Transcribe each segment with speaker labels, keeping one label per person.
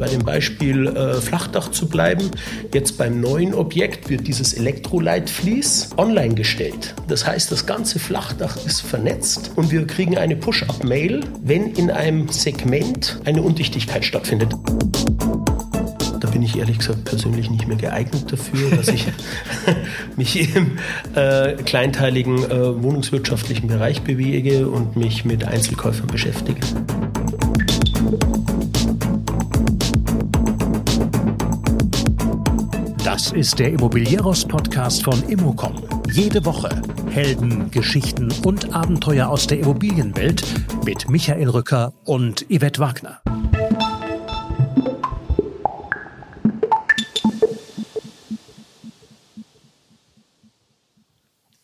Speaker 1: bei dem Beispiel äh, Flachdach zu bleiben, jetzt beim neuen Objekt wird dieses Elektroleitflies online gestellt. Das heißt, das ganze Flachdach ist vernetzt und wir kriegen eine Push-up-Mail, wenn in einem Segment eine Undichtigkeit stattfindet. Da bin ich ehrlich gesagt persönlich nicht mehr geeignet dafür, dass ich mich im äh, kleinteiligen äh, wohnungswirtschaftlichen Bereich bewege und mich mit Einzelkäufern beschäftige.
Speaker 2: Das ist der Immobilieros-Podcast von Immocom. Jede Woche Helden, Geschichten und Abenteuer aus der Immobilienwelt mit Michael Rücker und Yvette Wagner.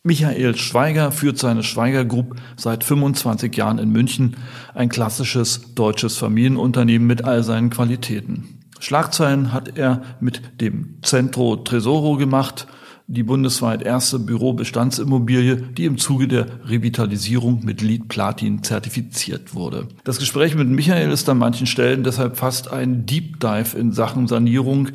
Speaker 3: Michael Schweiger führt seine Schweiger Group seit 25 Jahren in München, ein klassisches deutsches Familienunternehmen mit all seinen Qualitäten. Schlagzeilen hat er mit dem Centro Tresoro gemacht, die bundesweit erste Bürobestandsimmobilie, die im Zuge der Revitalisierung mit Lead Platin zertifiziert wurde. Das Gespräch mit Michael ist an manchen Stellen deshalb fast ein Deep Dive in Sachen Sanierung,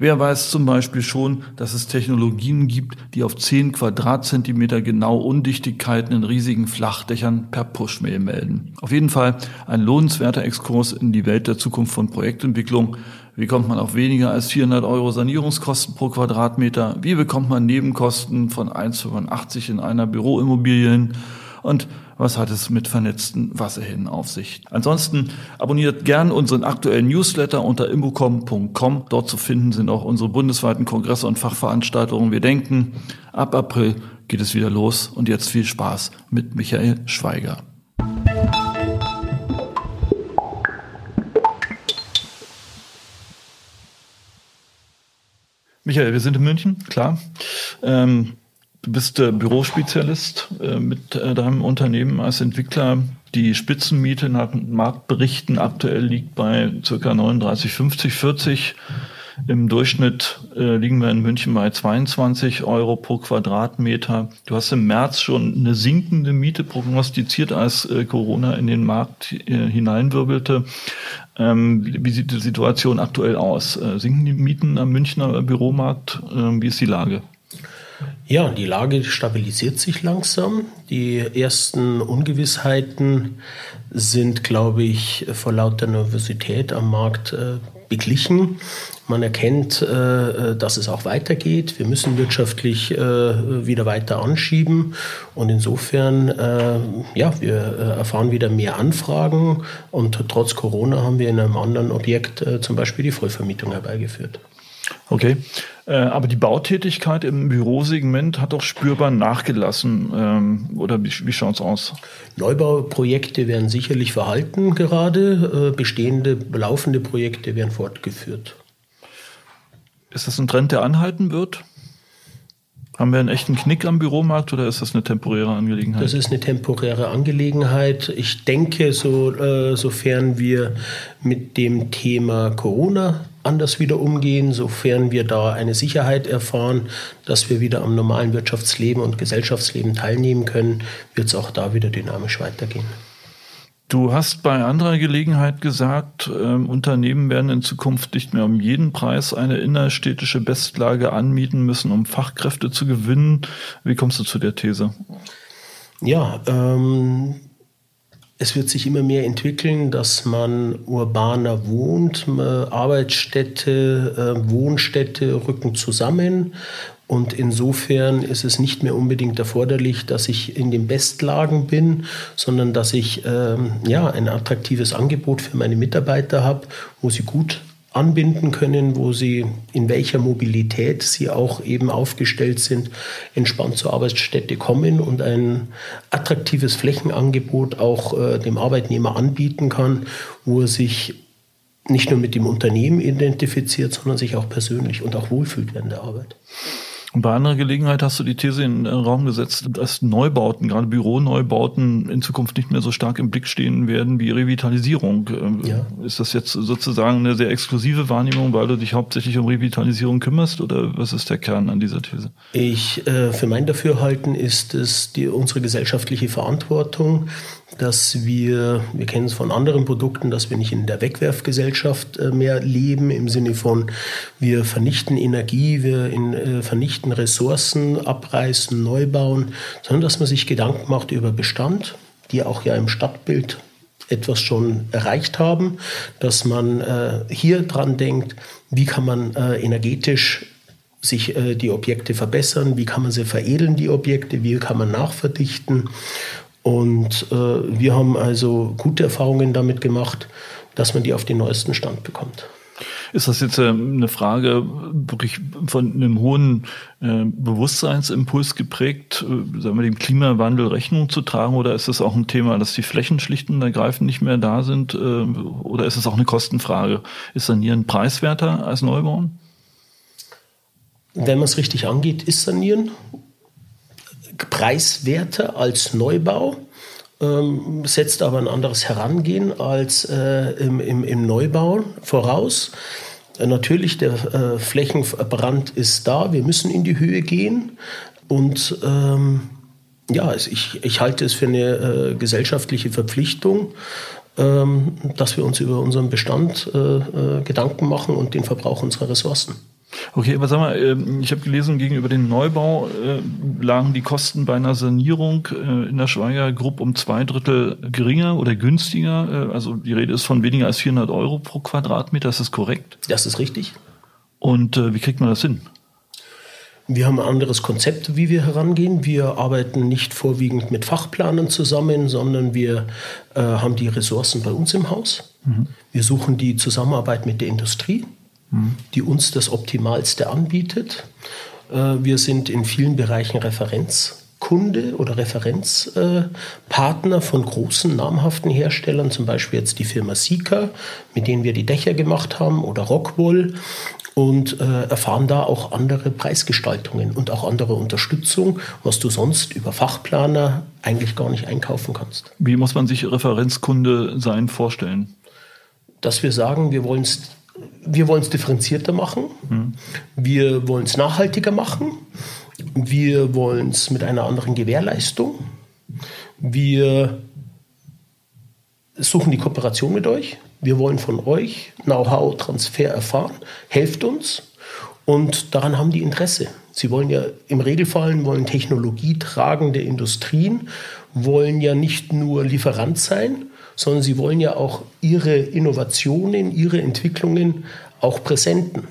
Speaker 3: Wer weiß zum Beispiel schon, dass es Technologien gibt, die auf 10 Quadratzentimeter genau Undichtigkeiten in riesigen Flachdächern per Pushmail melden. Auf jeden Fall ein lohnenswerter Exkurs in die Welt der Zukunft von Projektentwicklung. Wie kommt man auf weniger als 400 Euro Sanierungskosten pro Quadratmeter? Wie bekommt man Nebenkosten von 1,85 in einer Büroimmobilien? Und was hat es mit vernetzten Wasserhähnen auf sich. Ansonsten abonniert gern unseren aktuellen Newsletter unter imbocom.com. Dort zu finden sind auch unsere bundesweiten Kongresse und Fachveranstaltungen. Wir denken, ab April geht es wieder los und jetzt viel Spaß mit Michael Schweiger. Michael, wir sind in München, klar. Ähm, Du bist äh, Bürospezialist äh, mit äh, deinem Unternehmen als Entwickler. Die Spitzenmiete nach Marktberichten aktuell liegt bei ca. 39, 50, 40. Im Durchschnitt äh, liegen wir in München bei 22 Euro pro Quadratmeter. Du hast im März schon eine sinkende Miete prognostiziert, als äh, Corona in den Markt äh, hineinwirbelte. Ähm, wie sieht die Situation aktuell aus? Äh, sinken die Mieten am Münchner Büromarkt? Ähm, wie ist die Lage?
Speaker 1: Ja, die Lage stabilisiert sich langsam. Die ersten Ungewissheiten sind, glaube ich, vor lauter Nervosität am Markt äh, beglichen. Man erkennt, äh, dass es auch weitergeht. Wir müssen wirtschaftlich äh, wieder weiter anschieben. Und insofern, äh, ja, wir erfahren wieder mehr Anfragen. Und trotz Corona haben wir in einem anderen Objekt zum Beispiel die Vollvermietung herbeigeführt.
Speaker 3: Okay, äh, aber die Bautätigkeit im Bürosegment hat doch spürbar nachgelassen. Ähm, oder wie, wie schaut es aus?
Speaker 1: Neubauprojekte werden sicherlich verhalten gerade. Äh, bestehende, laufende Projekte werden fortgeführt.
Speaker 3: Ist das ein Trend, der anhalten wird? Haben wir einen echten Knick am Büromarkt oder ist das eine temporäre Angelegenheit?
Speaker 1: Das ist eine temporäre Angelegenheit. Ich denke, so, äh, sofern wir mit dem Thema Corona anders wieder umgehen, sofern wir da eine Sicherheit erfahren, dass wir wieder am normalen Wirtschaftsleben und Gesellschaftsleben teilnehmen können, wird es auch da wieder dynamisch weitergehen.
Speaker 3: Du hast bei anderer Gelegenheit gesagt, ähm, Unternehmen werden in Zukunft nicht mehr um jeden Preis eine innerstädtische Bestlage anmieten müssen, um Fachkräfte zu gewinnen. Wie kommst du zu der These?
Speaker 1: Ja, ähm, es wird sich immer mehr entwickeln, dass man urbaner wohnt. Arbeitsstätte, äh, Wohnstätte rücken zusammen. Und insofern ist es nicht mehr unbedingt erforderlich, dass ich in den Bestlagen bin, sondern dass ich ähm, ja, ein attraktives Angebot für meine Mitarbeiter habe, wo sie gut anbinden können, wo sie in welcher Mobilität sie auch eben aufgestellt sind, entspannt zur Arbeitsstätte kommen und ein attraktives Flächenangebot auch äh, dem Arbeitnehmer anbieten kann, wo er sich nicht nur mit dem Unternehmen identifiziert, sondern sich auch persönlich und auch wohlfühlt während der Arbeit.
Speaker 3: Und bei anderer Gelegenheit hast du die These in den Raum gesetzt, dass Neubauten, gerade Büroneubauten, in Zukunft nicht mehr so stark im Blick stehen werden wie Revitalisierung. Ähm, ja. Ist das jetzt sozusagen eine sehr exklusive Wahrnehmung, weil du dich hauptsächlich um Revitalisierung kümmerst oder was ist der Kern an dieser These?
Speaker 1: Ich, äh, für mein Dafürhalten ist es die, unsere gesellschaftliche Verantwortung, dass wir, wir kennen es von anderen Produkten, dass wir nicht in der Wegwerfgesellschaft äh, mehr leben, im Sinne von, wir vernichten Energie, wir in, äh, vernichten Ressourcen, abreißen, neu bauen, sondern dass man sich Gedanken macht über Bestand, die auch ja im Stadtbild etwas schon erreicht haben, dass man äh, hier dran denkt, wie kann man äh, energetisch sich äh, die Objekte verbessern, wie kann man sie veredeln, die Objekte, wie kann man nachverdichten. Und äh, wir haben also gute Erfahrungen damit gemacht, dass man die auf den neuesten Stand bekommt.
Speaker 3: Ist das jetzt äh, eine Frage wirklich von einem hohen äh, Bewusstseinsimpuls geprägt, äh, sagen wir, dem Klimawandel Rechnung zu tragen? Oder ist es auch ein Thema, dass die Flächen schlicht und ergreifend nicht mehr da sind? Äh, oder ist es auch eine Kostenfrage? Ist Sanieren preiswerter als Neubauen?
Speaker 1: Wenn man es richtig angeht, ist Sanieren preiswerter als Neubau. Ähm, setzt aber ein anderes Herangehen als äh, im, im, im, Neubau voraus. Äh, natürlich, der äh, Flächenbrand ist da, wir müssen in die Höhe gehen. Und ähm, ja, ich, ich halte es für eine äh, gesellschaftliche Verpflichtung, ähm, dass wir uns über unseren Bestand äh, Gedanken machen und den Verbrauch unserer Ressourcen.
Speaker 3: Okay, aber sag mal, ähm, ich habe gelesen, gegenüber dem Neubau äh, lagen die Kosten bei einer Sanierung äh, in der Schweiger Gruppe um zwei Drittel geringer oder günstiger. Äh, also die Rede ist von weniger als 400 Euro pro Quadratmeter. Ist das korrekt?
Speaker 1: Das ist richtig.
Speaker 3: Und wie kriegt man das hin?
Speaker 1: Wir haben ein anderes Konzept, wie wir herangehen. Wir arbeiten nicht vorwiegend mit Fachplanern zusammen, sondern wir äh, haben die Ressourcen bei uns im Haus. Mhm. Wir suchen die Zusammenarbeit mit der Industrie die uns das Optimalste anbietet. Äh, wir sind in vielen Bereichen Referenzkunde oder Referenzpartner von großen namhaften Herstellern, zum Beispiel jetzt die Firma Sika, mit denen wir die Dächer gemacht haben, oder Rockwool und äh, erfahren da auch andere Preisgestaltungen und auch andere Unterstützung, was du sonst über Fachplaner eigentlich gar nicht einkaufen kannst.
Speaker 3: Wie muss man sich Referenzkunde sein vorstellen?
Speaker 1: Dass wir sagen, wir wollen es wir wollen es differenzierter machen, mhm. wir wollen es nachhaltiger machen, wir wollen es mit einer anderen Gewährleistung, wir suchen die Kooperation mit euch, wir wollen von euch Know-how-Transfer erfahren, helft uns. Und daran haben die Interesse. Sie wollen ja im Regelfall wollen technologietragende Industrien, wollen ja nicht nur Lieferant sein, sondern sie wollen ja auch ihre Innovationen, ihre Entwicklungen auch präsenten.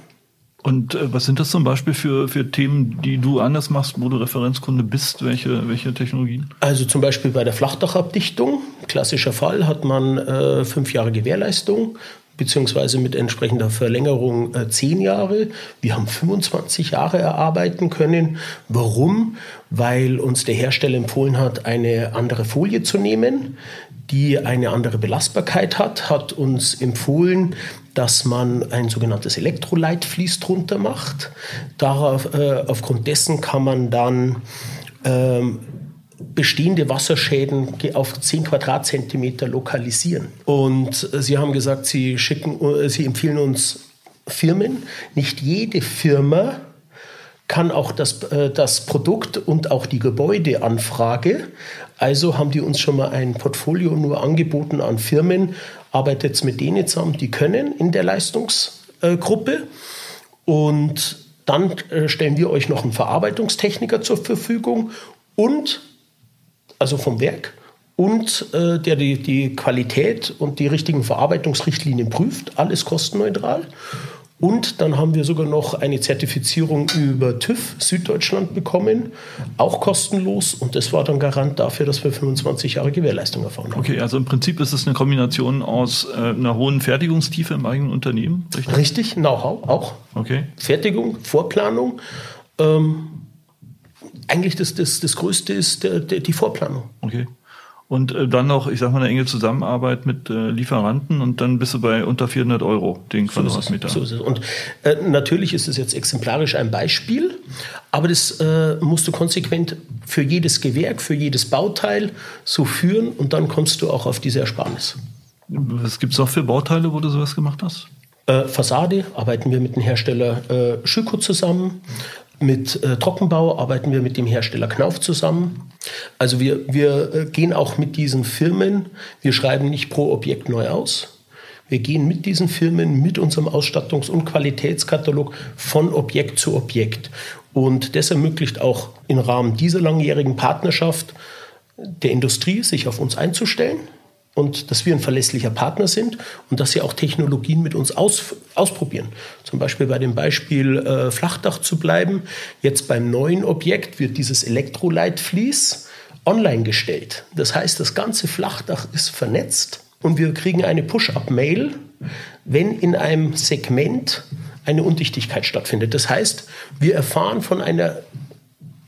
Speaker 3: Und äh, was sind das zum Beispiel für, für Themen, die du anders machst, wo du Referenzkunde bist? Welche, welche Technologien?
Speaker 1: Also zum Beispiel bei der Flachdachabdichtung, klassischer Fall, hat man äh, fünf Jahre Gewährleistung beziehungsweise mit entsprechender Verlängerung äh, zehn Jahre. Wir haben 25 Jahre erarbeiten können. Warum? Weil uns der Hersteller empfohlen hat, eine andere Folie zu nehmen, die eine andere Belastbarkeit hat, hat uns empfohlen, dass man ein sogenanntes Elektroleitflies drunter macht. Darauf, äh, aufgrund dessen kann man dann ähm, bestehende Wasserschäden auf 10 Quadratzentimeter lokalisieren. Und Sie haben gesagt, Sie, schicken, äh, Sie empfehlen uns Firmen. Nicht jede Firma kann auch das, äh, das Produkt und auch die Gebäudeanfrage. Also haben die uns schon mal ein Portfolio nur angeboten an Firmen. Arbeitet mit denen zusammen, die können in der Leistungsgruppe. Und dann äh, stellen wir euch noch einen Verarbeitungstechniker zur Verfügung und also vom Werk und äh, der die, die Qualität und die richtigen Verarbeitungsrichtlinien prüft, alles kostenneutral. Und dann haben wir sogar noch eine Zertifizierung über TÜV Süddeutschland bekommen, auch kostenlos. Und das war dann Garant dafür, dass wir 25 Jahre Gewährleistung erfahren haben.
Speaker 3: Okay, also im Prinzip ist es eine Kombination aus äh, einer hohen Fertigungstiefe im eigenen Unternehmen,
Speaker 1: richtig? Richtig, Know-how auch.
Speaker 3: Okay.
Speaker 1: Fertigung, Vorplanung. Ähm, eigentlich das, das, das Größte ist der, der, die Vorplanung.
Speaker 3: Okay. Und äh, dann noch, ich sag mal, eine enge Zusammenarbeit mit äh, Lieferanten und dann bist du bei unter 400 Euro den Quadratmeter.
Speaker 1: So ist es. Und äh, natürlich ist es jetzt exemplarisch ein Beispiel, aber das äh, musst du konsequent für jedes Gewerk, für jedes Bauteil so führen und dann kommst du auch auf diese Ersparnis.
Speaker 3: Was gibt es noch für Bauteile, wo du sowas gemacht hast?
Speaker 1: Äh, Fassade arbeiten wir mit dem Hersteller äh, Schüko zusammen. Mit äh, Trockenbau arbeiten wir mit dem Hersteller Knauf zusammen. Also wir, wir äh, gehen auch mit diesen Firmen, wir schreiben nicht pro Objekt neu aus. Wir gehen mit diesen Firmen, mit unserem Ausstattungs- und Qualitätskatalog von Objekt zu Objekt. Und das ermöglicht auch im Rahmen dieser langjährigen Partnerschaft der Industrie, sich auf uns einzustellen und dass wir ein verlässlicher Partner sind und dass sie auch Technologien mit uns aus, ausprobieren. Zum Beispiel bei dem Beispiel äh, Flachdach zu bleiben. Jetzt beim neuen Objekt wird dieses Elektroleitflies online gestellt. Das heißt, das ganze Flachdach ist vernetzt und wir kriegen eine Push-up-Mail, wenn in einem Segment eine Undichtigkeit stattfindet. Das heißt, wir erfahren von einer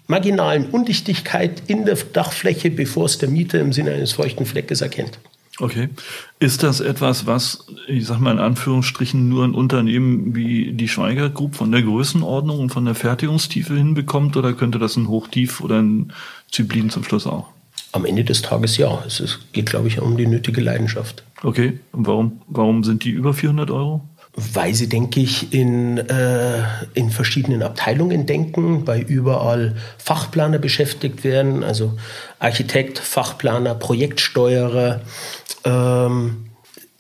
Speaker 1: marginalen Undichtigkeit in der Dachfläche, bevor es der Mieter im Sinne eines feuchten Fleckes erkennt.
Speaker 3: Okay. Ist das etwas, was, ich sag mal in Anführungsstrichen, nur ein Unternehmen wie die Schweiger Group von der Größenordnung und von der Fertigungstiefe hinbekommt oder könnte das ein Hochtief oder ein Zyplin zum Schluss auch?
Speaker 1: Am Ende des Tages ja. Es geht, glaube ich, um die nötige Leidenschaft.
Speaker 3: Okay. Und warum, warum sind die über 400 Euro?
Speaker 1: Weil sie, denke ich, in, äh, in verschiedenen Abteilungen denken, weil überall Fachplaner beschäftigt werden, also Architekt, Fachplaner, Projektsteuerer, ähm,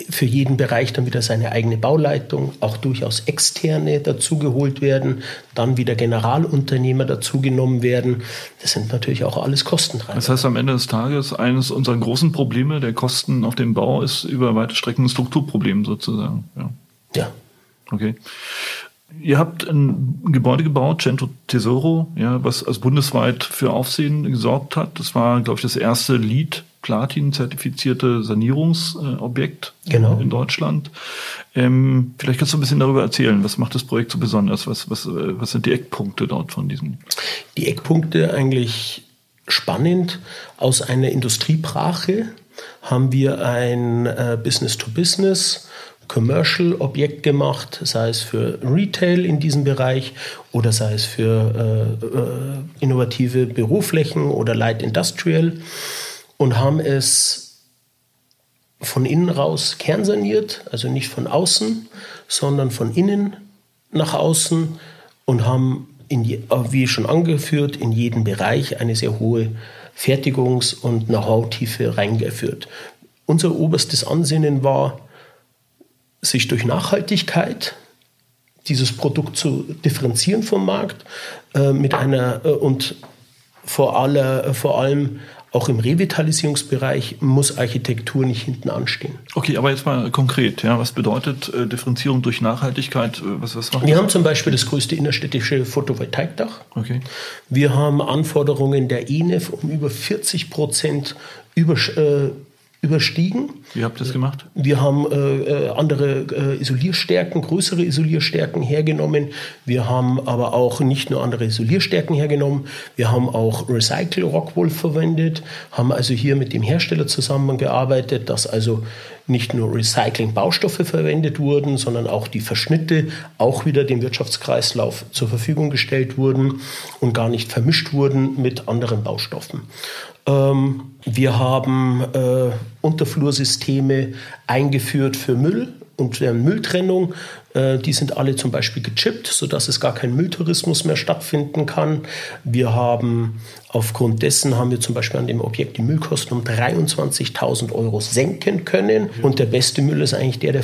Speaker 1: für jeden Bereich dann wieder seine eigene Bauleitung, auch durchaus externe dazugeholt werden, dann wieder Generalunternehmer dazugenommen werden. Das sind natürlich auch alles Kostentreiber.
Speaker 3: Das heißt, am Ende des Tages, eines unserer großen Probleme der Kosten auf dem Bau ist über weite Strecken ein Strukturproblem sozusagen. Ja.
Speaker 1: Ja.
Speaker 3: Okay. Ihr habt ein Gebäude gebaut, Centro Tesoro, ja, was also bundesweit für Aufsehen gesorgt hat. Das war, glaube ich, das erste Lead Platin-zertifizierte Sanierungsobjekt
Speaker 1: genau.
Speaker 3: in Deutschland. Ähm, vielleicht kannst du ein bisschen darüber erzählen. Was macht das Projekt so besonders? Was, was, was sind die Eckpunkte dort von diesem?
Speaker 1: Die Eckpunkte eigentlich spannend. Aus einer Industriebrache haben wir ein äh, Business-to-Business Commercial-Objekt gemacht, sei es für Retail in diesem Bereich oder sei es für äh, äh, innovative Büroflächen oder Light Industrial und haben es von innen raus kernsaniert, also nicht von außen, sondern von innen nach außen und haben, in je, wie schon angeführt, in jeden Bereich eine sehr hohe Fertigungs- und Know-how-Tiefe reingeführt. Unser oberstes Ansinnen war, sich durch Nachhaltigkeit dieses Produkt zu differenzieren vom Markt äh, mit einer äh, und vor, aller, äh, vor allem auch im Revitalisierungsbereich muss Architektur nicht hinten anstehen.
Speaker 3: Okay, aber jetzt mal konkret, ja, was bedeutet äh, Differenzierung durch Nachhaltigkeit? Äh, was, was
Speaker 1: Wir das? haben zum Beispiel das größte innerstädtische Photovoltaikdach.
Speaker 3: Okay.
Speaker 1: Wir haben Anforderungen der ENEF um über 40 Prozent über, äh, überstiegen.
Speaker 3: Wie habt ihr das gemacht?
Speaker 1: Wir haben äh, äh, andere äh, Isolierstärken, größere Isolierstärken hergenommen. Wir haben aber auch nicht nur andere Isolierstärken hergenommen, wir haben auch Recycle Rockwool verwendet, haben also hier mit dem Hersteller zusammengearbeitet, dass also nicht nur Recycling-Baustoffe verwendet wurden, sondern auch die Verschnitte auch wieder dem Wirtschaftskreislauf zur Verfügung gestellt wurden und gar nicht vermischt wurden mit anderen Baustoffen. Ähm, wir haben äh, Unterflursysteme eingeführt für Müll und deren Mülltrennung. Äh, die sind alle zum Beispiel gechippt, sodass es gar kein Mülltourismus mehr stattfinden kann. Wir haben aufgrund dessen haben wir zum Beispiel an dem Objekt die Müllkosten um 23.000 Euro senken können. Und der beste Müll ist eigentlich der, der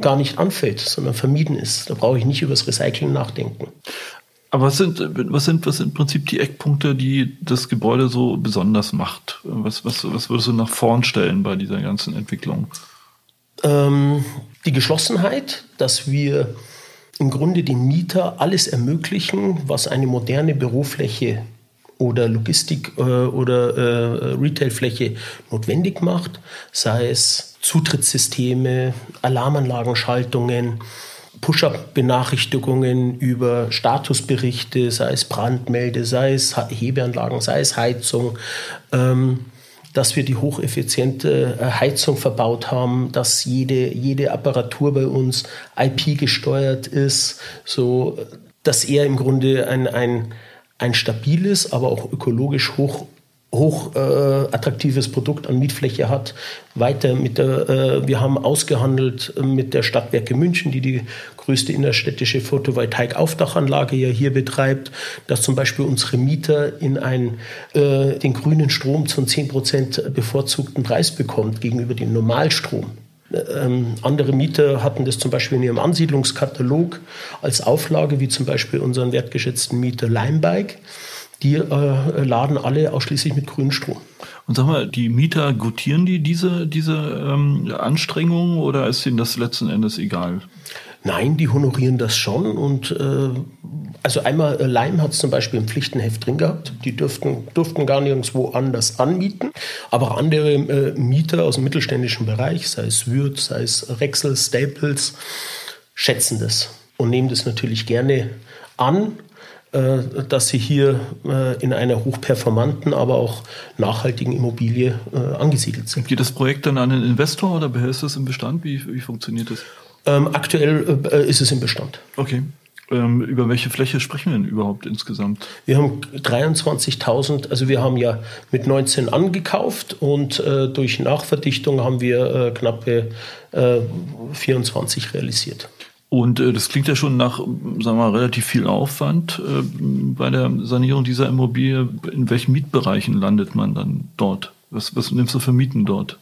Speaker 1: gar nicht anfällt, sondern vermieden ist. Da brauche ich nicht über das Recycling nachdenken.
Speaker 3: Aber was sind, was sind, was sind im Prinzip die Eckpunkte, die das Gebäude so besonders macht? Was, was, was würdest du nach vorn stellen bei dieser ganzen Entwicklung?
Speaker 1: Ähm, die Geschlossenheit, dass wir im Grunde dem Mieter alles ermöglichen, was eine moderne Bürofläche oder Logistik äh, oder äh, Retailfläche notwendig macht, sei es Zutrittssysteme, Alarmanlagenschaltungen, Push-up-Benachrichtigungen über Statusberichte, sei es Brandmelde, sei es Hebeanlagen, sei es Heizung, ähm, dass wir die hocheffiziente äh, Heizung verbaut haben, dass jede, jede Apparatur bei uns IP gesteuert ist, so dass er im Grunde ein, ein, ein stabiles, aber auch ökologisch hoch hoch äh, Produkt an Mietfläche hat. Weiter mit der, äh, wir haben ausgehandelt mit der Stadtwerke München, die die größte innerstädtische Photovoltaik-Aufdachanlage ja hier betreibt, dass zum Beispiel unsere Mieter in ein, äh, den grünen Strom zu 10 Prozent bevorzugten Preis bekommt gegenüber dem Normalstrom. Ähm, andere Mieter hatten das zum Beispiel in ihrem Ansiedlungskatalog als Auflage, wie zum Beispiel unseren wertgeschätzten Mieter Limebike. Die äh, laden alle ausschließlich mit Grünstrom.
Speaker 3: Und sag mal, die Mieter gutieren die diese, diese ähm, Anstrengungen oder ist ihnen das letzten Endes egal?
Speaker 1: Nein, die honorieren das schon. Und äh, also einmal äh, Leim hat es zum Beispiel im Pflichtenheft drin gehabt. Die dürften, durften gar nirgendwo anders anmieten. Aber auch andere äh, Mieter aus dem mittelständischen Bereich, sei es Würth, sei es Rexel, Staples, schätzen das und nehmen das natürlich gerne an dass sie hier äh, in einer hochperformanten, aber auch nachhaltigen Immobilie äh, angesiedelt sind.
Speaker 3: Geht das Projekt dann an einen Investor oder behältst du es im Bestand? Wie, wie funktioniert das?
Speaker 1: Ähm, aktuell äh, ist es im Bestand.
Speaker 3: Okay. Ähm, über welche Fläche sprechen wir denn überhaupt insgesamt?
Speaker 1: Wir haben 23.000, also wir haben ja mit 19 angekauft und äh, durch Nachverdichtung haben wir äh, knappe 24 äh, realisiert.
Speaker 3: Und äh, das klingt ja schon nach, sagen wir mal, relativ viel Aufwand äh, bei der Sanierung dieser Immobilie. In welchen Mietbereichen landet man dann dort? Was, was nimmst du für Mieten dort?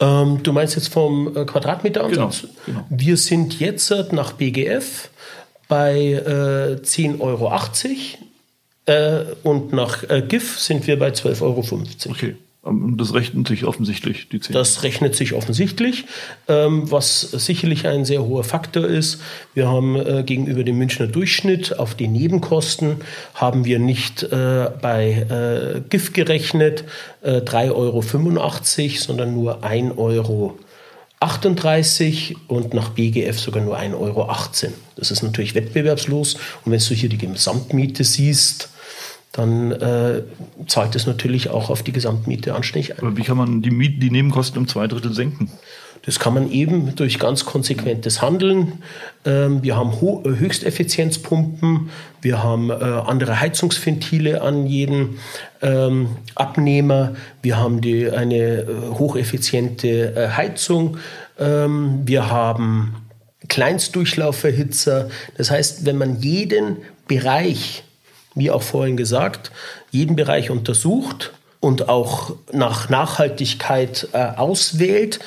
Speaker 1: Ähm, du meinst jetzt vom äh, Quadratmeteransatz?
Speaker 3: Genau, genau.
Speaker 1: Wir sind jetzt nach BGF bei äh, 10,80 Euro äh, und nach äh, GIF sind wir bei 12,50 Euro.
Speaker 3: Okay. Ähm, das rechnet sich offensichtlich,
Speaker 1: die 10. Das rechnet sich offensichtlich, ähm, was sicherlich ein sehr hoher Faktor ist. Wir haben äh, gegenüber dem Münchner Durchschnitt auf die Nebenkosten haben wir nicht äh, bei äh, GIF gerechnet, 3,85 Euro, sondern nur 1 Euro. 38 und nach BGF sogar nur 1,18 Euro. Das ist natürlich wettbewerbslos. Und wenn du hier die Gesamtmiete siehst, dann äh, zahlt es natürlich auch auf die Gesamtmiete anständig
Speaker 3: ein. Aber wie kann man die, Miet die Nebenkosten um zwei Drittel senken?
Speaker 1: Das kann man eben durch ganz konsequentes Handeln. Ähm, wir haben Ho äh, Höchsteffizienzpumpen, wir haben äh, andere Heizungsventile an jedem ähm, Abnehmer, wir haben die, eine äh, hocheffiziente äh, Heizung, ähm, wir haben Kleinstdurchlauferhitzer. Das heißt, wenn man jeden Bereich wie auch vorhin gesagt, jeden Bereich untersucht und auch nach Nachhaltigkeit äh, auswählt,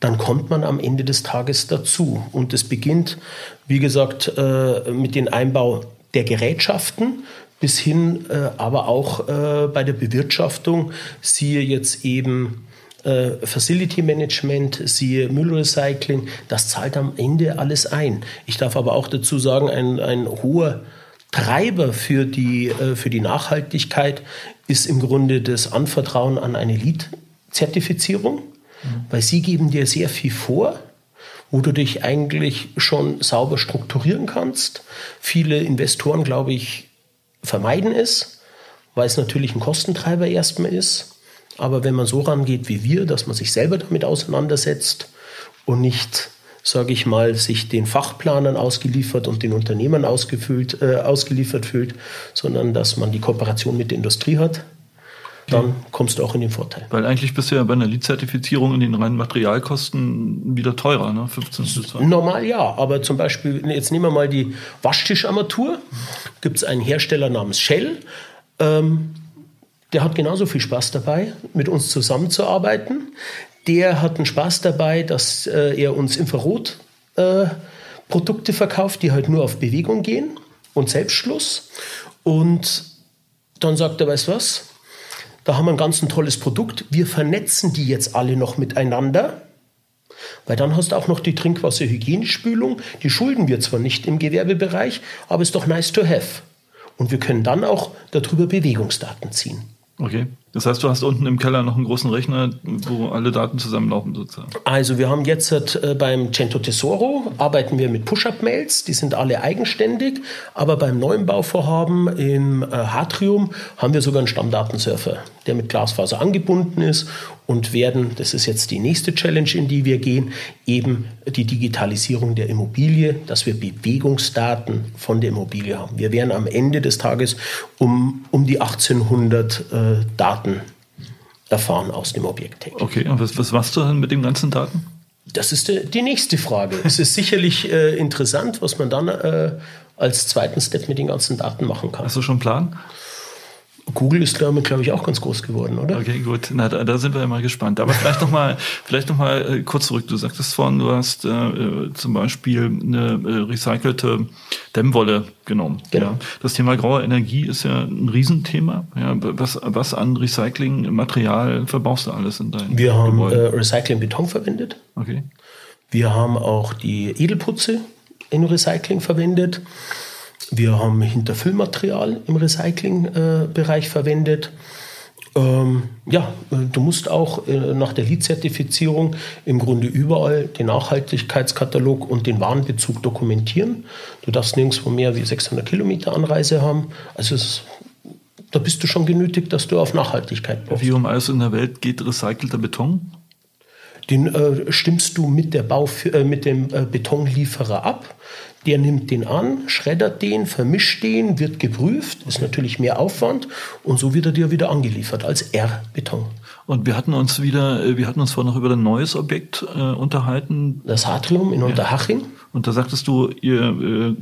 Speaker 1: dann kommt man am Ende des Tages dazu. Und es beginnt, wie gesagt, äh, mit dem Einbau der Gerätschaften bis hin äh, aber auch äh, bei der Bewirtschaftung, siehe jetzt eben äh, Facility Management, siehe Müllrecycling, das zahlt am Ende alles ein. Ich darf aber auch dazu sagen, ein, ein hoher Treiber für die, äh, für die Nachhaltigkeit ist im Grunde das Anvertrauen an eine Lead-Zertifizierung, mhm. weil sie geben dir sehr viel vor, wo du dich eigentlich schon sauber strukturieren kannst. Viele Investoren, glaube ich, vermeiden es, weil es natürlich ein Kostentreiber erstmal ist. Aber wenn man so rangeht wie wir, dass man sich selber damit auseinandersetzt und nicht sage ich mal, sich den Fachplanern ausgeliefert und den Unternehmern ausgefüllt, äh, ausgeliefert fühlt, sondern dass man die Kooperation mit der Industrie hat, dann kommst du auch in den Vorteil.
Speaker 3: Weil eigentlich bist du ja bei einer Lead-Zertifizierung in den reinen Materialkosten wieder teurer, ne? 15 bis
Speaker 1: 20. Normal ja, aber zum Beispiel, jetzt nehmen wir mal die Waschtischarmatur. Gibt es einen Hersteller namens Shell. Ähm, der hat genauso viel Spaß dabei, mit uns zusammenzuarbeiten der hat einen Spaß dabei, dass äh, er uns Infrarot-Produkte äh, verkauft, die halt nur auf Bewegung gehen und Selbstschluss. Und dann sagt er, weißt du was? Da haben wir ein ganz ein tolles Produkt. Wir vernetzen die jetzt alle noch miteinander. Weil dann hast du auch noch die Trinkwasserhygienespülung. Die schulden wir zwar nicht im Gewerbebereich, aber ist doch nice to have. Und wir können dann auch darüber Bewegungsdaten ziehen.
Speaker 3: Okay. Das heißt, du hast unten im Keller noch einen großen Rechner, wo alle Daten zusammenlaufen sozusagen.
Speaker 1: Also wir haben jetzt äh, beim Cento Tesoro arbeiten wir mit Push-Up-Mails, die sind alle eigenständig, aber beim neuen Bauvorhaben im äh, Hatrium haben wir sogar einen Stammdatensurfer, der mit Glasfaser angebunden ist und werden, das ist jetzt die nächste Challenge, in die wir gehen, eben die Digitalisierung der Immobilie, dass wir Bewegungsdaten von der Immobilie haben. Wir werden am Ende des Tages um, um die 1800 äh, Daten erfahren aus dem Objekt.
Speaker 3: Okay, und was, was machst du denn mit den ganzen Daten?
Speaker 1: Das ist die, die nächste Frage. es ist sicherlich äh, interessant, was man dann äh, als zweiten Step mit den ganzen Daten machen kann.
Speaker 3: Hast du schon einen Plan?
Speaker 1: Google ist damit, glaube ich, auch ganz groß geworden, oder?
Speaker 3: Okay, gut. Na, da, da sind wir ja mal gespannt. Aber vielleicht noch mal, vielleicht noch mal äh, kurz zurück. Du sagtest vorhin, du hast äh, zum Beispiel eine äh, recycelte Dämmwolle genommen. Genau. Ja. Das Thema graue Energie ist ja ein Riesenthema. Ja, was, was an Recyclingmaterial verbaust du alles in deinem
Speaker 1: Wir haben äh, Recycling-Beton verwendet.
Speaker 3: Okay.
Speaker 1: Wir haben auch die Edelputze in Recycling verwendet. Wir haben Hinterfüllmaterial im Recyclingbereich äh, verwendet. Ähm, ja, du musst auch äh, nach der LEED-Zertifizierung im Grunde überall den Nachhaltigkeitskatalog und den Warenbezug dokumentieren. Du darfst nirgendwo mehr wie 600 Kilometer Anreise haben. Also es, da bist du schon genötigt, dass du auf Nachhaltigkeit
Speaker 3: brauchst. Wie um alles in der Welt geht recycelter Beton?
Speaker 1: Den äh, stimmst du mit, der Bau, äh, mit dem äh, Betonlieferer ab. Der nimmt den an, schreddert den, vermischt den, wird geprüft, ist natürlich mehr Aufwand und so wird er dir wieder angeliefert als R-Beton.
Speaker 3: Und wir hatten uns wieder, äh, wir hatten uns vorhin noch über ein neues Objekt äh, unterhalten.
Speaker 1: Das Atrium in Unterhaching.
Speaker 3: Und da sagtest du, ihr äh,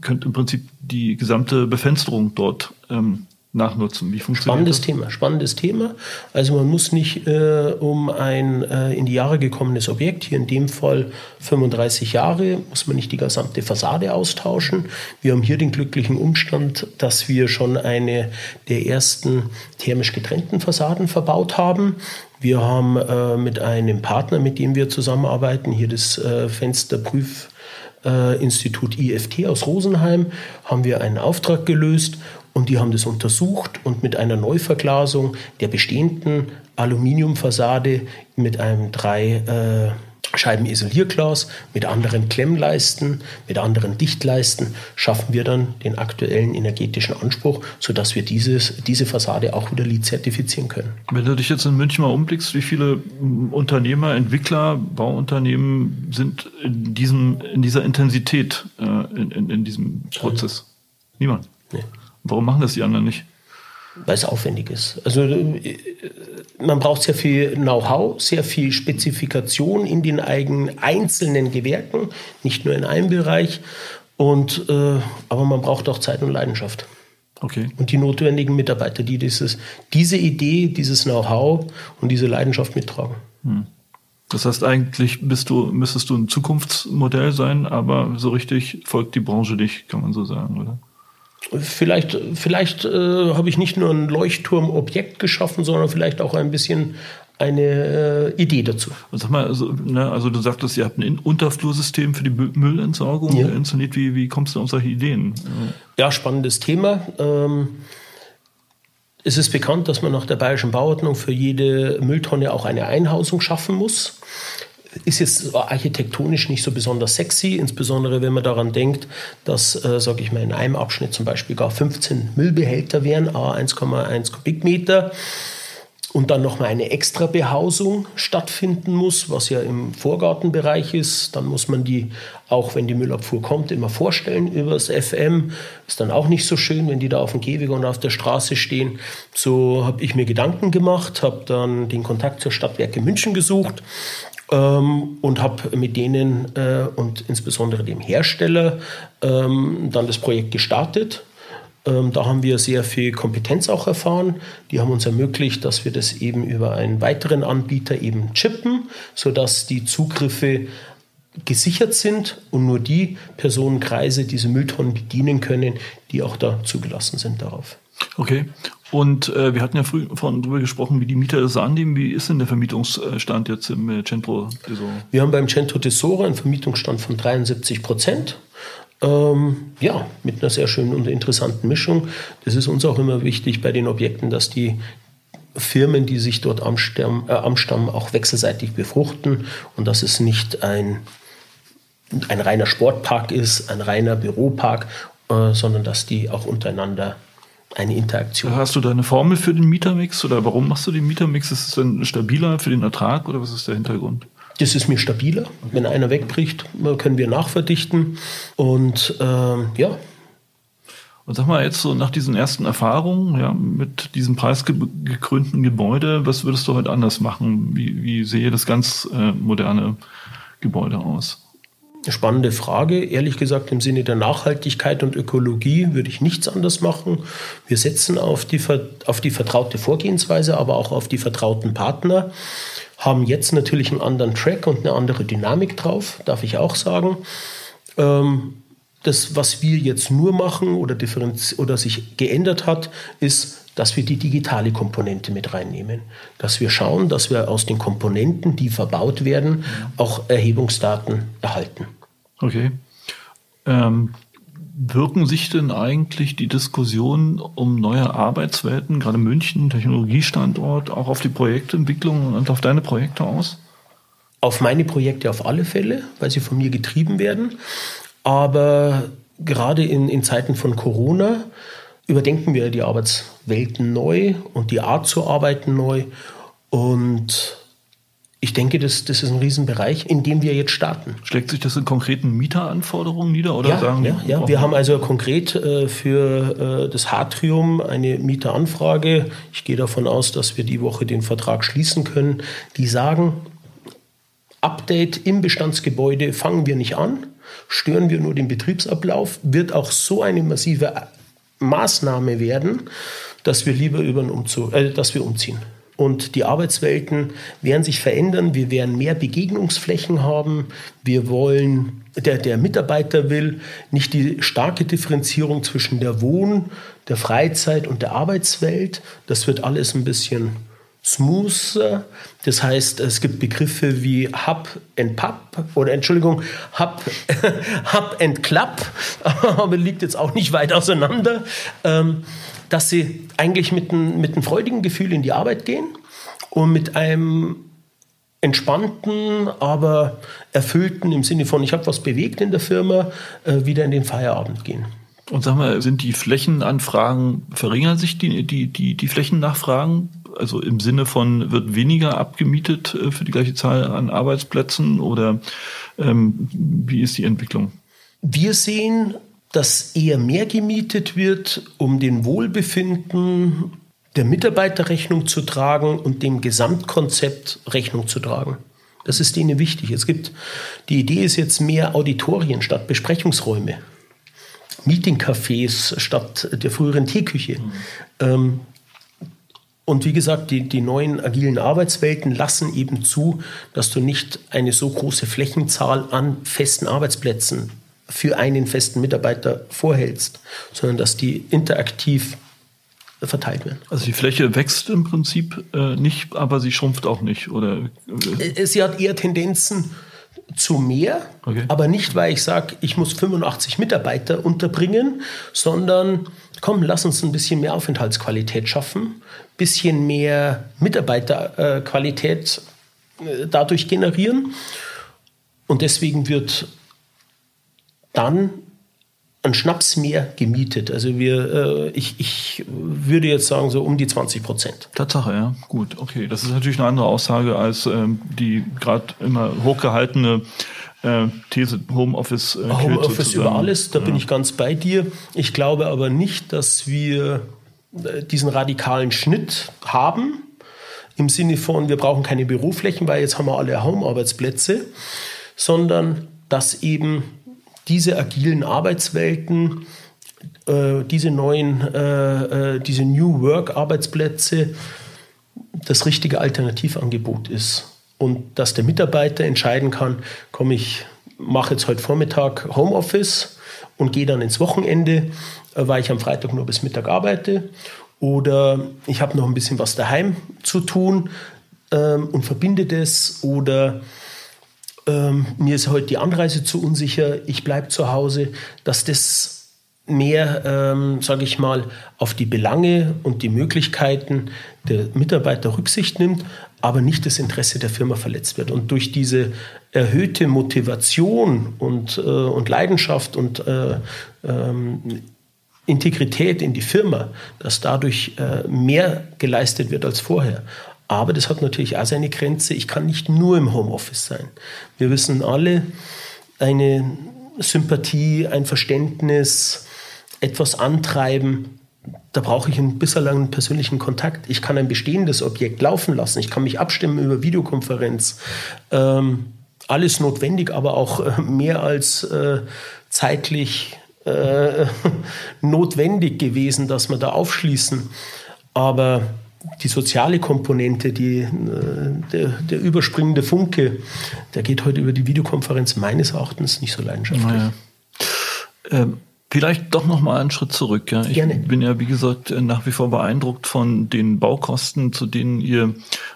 Speaker 3: könnt im Prinzip die gesamte Befensterung dort ähm, nachnutzen. Wie funktioniert
Speaker 1: spannendes
Speaker 3: das?
Speaker 1: Thema, spannendes Thema. Also man muss nicht äh, um ein äh, in die Jahre gekommenes Objekt, hier in dem Fall 35 Jahre, muss man nicht die gesamte Fassade austauschen. Wir haben hier den glücklichen Umstand, dass wir schon eine der ersten thermisch getrennten Fassaden verbaut haben. Wir haben äh, mit einem Partner, mit dem wir zusammenarbeiten, hier das äh, Fensterprüf äh, Institut IFT aus Rosenheim haben wir einen Auftrag gelöst und die haben das untersucht und mit einer Neuverglasung der bestehenden Aluminiumfassade mit einem drei äh, Scheiben Isolierglas, mit anderen Klemmleisten, mit anderen Dichtleisten schaffen wir dann den aktuellen energetischen Anspruch, sodass wir dieses, diese Fassade auch wieder LEED zertifizieren können.
Speaker 3: Wenn du dich jetzt in München mal umblickst, wie viele Unternehmer, Entwickler, Bauunternehmen sind in, diesem, in dieser Intensität äh, in, in, in, diesem Prozess? Niemand. Nee. Warum machen das die anderen nicht?
Speaker 1: Weil es aufwendig ist. Also äh, man braucht sehr viel Know-how, sehr viel Spezifikation in den eigenen einzelnen Gewerken, nicht nur in einem Bereich. Und, äh, aber man braucht auch Zeit und Leidenschaft.
Speaker 3: Okay.
Speaker 1: Und die notwendigen Mitarbeiter, die dieses, diese Idee, dieses Know-how und diese Leidenschaft mittragen. Hm.
Speaker 3: Das heißt, eigentlich bist du, müsstest du ein Zukunftsmodell sein, aber so richtig folgt die Branche dich, kann man so sagen, oder?
Speaker 1: Vielleicht, vielleicht äh, habe ich nicht nur ein Leuchtturmobjekt geschaffen, sondern vielleicht auch ein bisschen eine äh, Idee dazu.
Speaker 3: Sag mal, also, ne, also du sagtest, ihr habt ein Unterflursystem für die Müllentsorgung ja. installiert. Wie, wie kommst du auf solche Ideen?
Speaker 1: Ja, spannendes Thema. Ähm, es ist bekannt, dass man nach der bayerischen Bauordnung für jede Mülltonne auch eine Einhausung schaffen muss ist jetzt architektonisch nicht so besonders sexy, insbesondere wenn man daran denkt, dass, äh, sage ich mal, in einem Abschnitt zum Beispiel gar 15 Müllbehälter wären, a 1,1 Kubikmeter und dann nochmal eine extra Behausung stattfinden muss, was ja im Vorgartenbereich ist. Dann muss man die, auch wenn die Müllabfuhr kommt, immer vorstellen über das FM. Ist dann auch nicht so schön, wenn die da auf dem Gehweg und auf der Straße stehen. So habe ich mir Gedanken gemacht, habe dann den Kontakt zur Stadtwerke München gesucht ähm, und habe mit denen äh, und insbesondere dem Hersteller ähm, dann das Projekt gestartet. Ähm, da haben wir sehr viel Kompetenz auch erfahren. Die haben uns ermöglicht, dass wir das eben über einen weiteren Anbieter eben chippen, sodass die Zugriffe gesichert sind und nur die Personenkreise diese Mülltonnen bedienen können, die auch da zugelassen sind darauf.
Speaker 3: Okay. Und äh, wir hatten ja früh von darüber gesprochen, wie die Mieter das annehmen. Wie ist denn der Vermietungsstand jetzt im äh, Centro Tesoro?
Speaker 1: Wir haben beim Centro Tesoro einen Vermietungsstand von 73 Prozent. Ähm, ja, mit einer sehr schönen und interessanten Mischung. Das ist uns auch immer wichtig bei den Objekten, dass die Firmen, die sich dort am Stamm, äh, am auch wechselseitig befruchten und dass es nicht ein, ein reiner Sportpark ist, ein reiner Büropark, äh, sondern dass die auch untereinander eine Interaktion.
Speaker 3: Hast du da eine Formel für den Mietermix oder warum machst du den Mietermix? Ist es dann stabiler für den Ertrag oder was ist der Hintergrund?
Speaker 1: Das ist mir stabiler. Wenn einer wegbricht, können wir nachverdichten. Und ähm, ja.
Speaker 3: Und sag mal jetzt so nach diesen ersten Erfahrungen ja, mit diesem preisgekrönten Gebäude, was würdest du heute anders machen? Wie, wie sehe das ganz äh, moderne Gebäude aus?
Speaker 1: Spannende Frage. Ehrlich gesagt, im Sinne der Nachhaltigkeit und Ökologie würde ich nichts anders machen. Wir setzen auf die, auf die vertraute Vorgehensweise, aber auch auf die vertrauten Partner haben jetzt natürlich einen anderen Track und eine andere Dynamik drauf, darf ich auch sagen. Ähm, das, was wir jetzt nur machen oder, oder sich geändert hat, ist, dass wir die digitale Komponente mit reinnehmen. Dass wir schauen, dass wir aus den Komponenten, die verbaut werden, auch Erhebungsdaten erhalten.
Speaker 3: Okay. Ähm, wirken sich denn eigentlich die Diskussionen um neue Arbeitswelten, gerade München, Technologiestandort, auch auf die Projektentwicklung und auf deine Projekte aus?
Speaker 1: Auf meine Projekte auf alle Fälle, weil sie von mir getrieben werden. Aber gerade in, in Zeiten von Corona überdenken wir die Arbeitswelten neu und die Art zu arbeiten neu. Und ich denke, das, das ist ein Riesenbereich, in dem wir jetzt starten.
Speaker 3: Schlägt sich das in konkreten Mieteranforderungen nieder? Oder
Speaker 1: ja,
Speaker 3: sagen
Speaker 1: ja, ja. wir haben also konkret äh, für äh, das Hartrium eine Mieteranfrage. Ich gehe davon aus, dass wir die Woche den Vertrag schließen können. Die sagen, Update im Bestandsgebäude fangen wir nicht an, stören wir nur den Betriebsablauf, wird auch so eine massive Maßnahme werden, dass wir lieber über Umzug, äh, dass wir umziehen und die Arbeitswelten werden sich verändern. Wir werden mehr Begegnungsflächen haben. Wir wollen, der, der Mitarbeiter will nicht die starke Differenzierung zwischen der Wohn-, der Freizeit und der Arbeitswelt. Das wird alles ein bisschen smoother. Das heißt, es gibt Begriffe wie Hub and Pub oder Entschuldigung, Hub, Hub and Club, aber liegt jetzt auch nicht weit auseinander. Ähm, dass sie eigentlich mit einem, mit einem freudigen Gefühl in die Arbeit gehen und mit einem entspannten, aber erfüllten im Sinne von, ich habe was bewegt in der Firma, äh, wieder in den Feierabend gehen.
Speaker 3: Und sag mal, sind die Flächenanfragen, verringern sich die, die, die, die Flächennachfragen? Also im Sinne von, wird weniger abgemietet äh, für die gleiche Zahl an Arbeitsplätzen oder ähm, wie ist die Entwicklung?
Speaker 1: Wir sehen dass eher mehr gemietet wird, um dem Wohlbefinden der Mitarbeiter Rechnung zu tragen und dem Gesamtkonzept Rechnung zu tragen. Das ist denen wichtig. Es gibt, die Idee ist jetzt mehr Auditorien statt Besprechungsräume, Meetingcafés statt der früheren Teeküche. Mhm. Ähm, und wie gesagt, die, die neuen agilen Arbeitswelten lassen eben zu, dass du nicht eine so große Flächenzahl an festen Arbeitsplätzen für einen festen Mitarbeiter vorhältst, sondern dass die interaktiv verteilt werden.
Speaker 3: Also die Fläche wächst im Prinzip äh, nicht, aber sie schrumpft auch nicht, oder?
Speaker 1: Äh, sie hat eher Tendenzen zu mehr, okay. aber nicht, weil ich sage, ich muss 85 Mitarbeiter unterbringen, sondern komm, lass uns ein bisschen mehr Aufenthaltsqualität schaffen, bisschen mehr Mitarbeiterqualität äh, dadurch generieren. Und deswegen wird dann ein Schnaps mehr gemietet. Also wir, äh, ich, ich würde jetzt sagen, so um die 20 Prozent.
Speaker 3: Tatsache, ja. Gut, okay. Das ist natürlich eine andere Aussage als ähm, die gerade immer hochgehaltene äh, These Homeoffice.
Speaker 1: Äh, Homeoffice über alles, da ja. bin ich ganz bei dir. Ich glaube aber nicht, dass wir äh, diesen radikalen Schnitt haben. Im Sinne von, wir brauchen keine Büroflächen, weil jetzt haben wir alle Home-Arbeitsplätze, sondern dass eben diese agilen Arbeitswelten, äh, diese neuen, äh, äh, diese New Work-Arbeitsplätze das richtige Alternativangebot ist. Und dass der Mitarbeiter entscheiden kann, komm, ich mache jetzt heute Vormittag Homeoffice und gehe dann ins Wochenende, äh, weil ich am Freitag nur bis Mittag arbeite. Oder ich habe noch ein bisschen was daheim zu tun ähm, und verbinde das. Oder ähm, mir ist heute die Anreise zu unsicher, ich bleibe zu Hause, dass das mehr, ähm, sage ich mal, auf die Belange und die Möglichkeiten der Mitarbeiter Rücksicht nimmt, aber nicht das Interesse der Firma verletzt wird. Und durch diese erhöhte Motivation und, äh, und Leidenschaft und äh, ähm, Integrität in die Firma, dass dadurch äh, mehr geleistet wird als vorher. Aber das hat natürlich auch seine Grenze. Ich kann nicht nur im Homeoffice sein. Wir wissen alle, eine Sympathie, ein Verständnis, etwas antreiben, da brauche ich ein bisschen langen persönlichen Kontakt. Ich kann ein bestehendes Objekt laufen lassen. Ich kann mich abstimmen über Videokonferenz. Ähm, alles notwendig, aber auch äh, mehr als äh, zeitlich äh, notwendig gewesen, dass wir da aufschließen. Aber die soziale Komponente, die, äh, der, der, überspringende Funke, der geht heute über die Videokonferenz meines Erachtens nicht so leidenschaftlich. Naja.
Speaker 3: Ähm, vielleicht doch noch mal einen Schritt zurück. Ja. Ich Gerne. bin ja, wie gesagt, nach wie vor beeindruckt von den Baukosten, zu denen ihr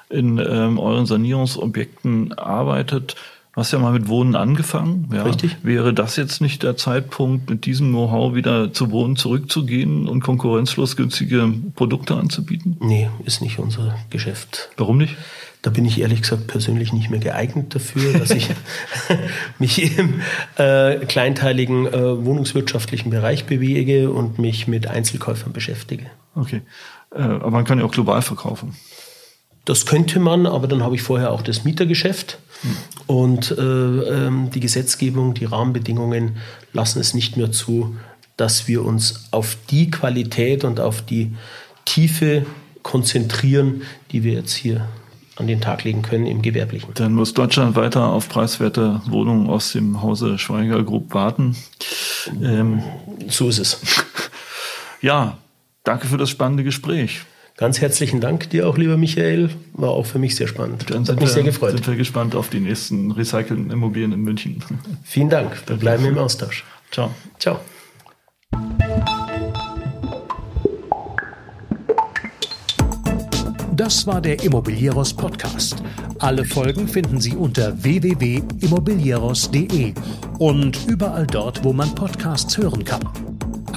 Speaker 3: in ähm, euren Sanierungsobjekten arbeitet hast ja mal mit Wohnen angefangen. Ja.
Speaker 1: Richtig.
Speaker 3: Wäre das jetzt nicht der Zeitpunkt, mit diesem Know-how wieder zu Wohnen zurückzugehen und konkurrenzlos günstige Produkte anzubieten?
Speaker 1: Nee, ist nicht unser Geschäft.
Speaker 3: Warum nicht?
Speaker 1: Da bin ich ehrlich gesagt persönlich nicht mehr geeignet dafür, dass ich mich im äh, kleinteiligen äh, wohnungswirtschaftlichen Bereich bewege und mich mit Einzelkäufern beschäftige.
Speaker 3: Okay. Äh, aber man kann ja auch global verkaufen.
Speaker 1: Das könnte man, aber dann habe ich vorher auch das Mietergeschäft. Und äh, ähm, die Gesetzgebung, die Rahmenbedingungen lassen es nicht mehr zu, dass wir uns auf die Qualität und auf die Tiefe konzentrieren, die wir jetzt hier an den Tag legen können im Gewerblichen.
Speaker 3: Dann muss Deutschland weiter auf preiswerte Wohnungen aus dem Hause Schweiger Group warten.
Speaker 1: Ähm, so ist es.
Speaker 3: Ja, danke für das spannende Gespräch.
Speaker 1: Ganz herzlichen Dank dir auch, lieber Michael. War auch für mich sehr spannend.
Speaker 3: Dann Hat mich wir, sehr gefreut. Sind wir gespannt auf die nächsten recycelten Immobilien in München.
Speaker 1: Vielen Dank. Wir bleiben im Austausch.
Speaker 3: Ciao.
Speaker 1: Ciao.
Speaker 2: Das war der Immobilieros Podcast. Alle Folgen finden Sie unter www.immobilieros.de und überall dort, wo man Podcasts hören kann.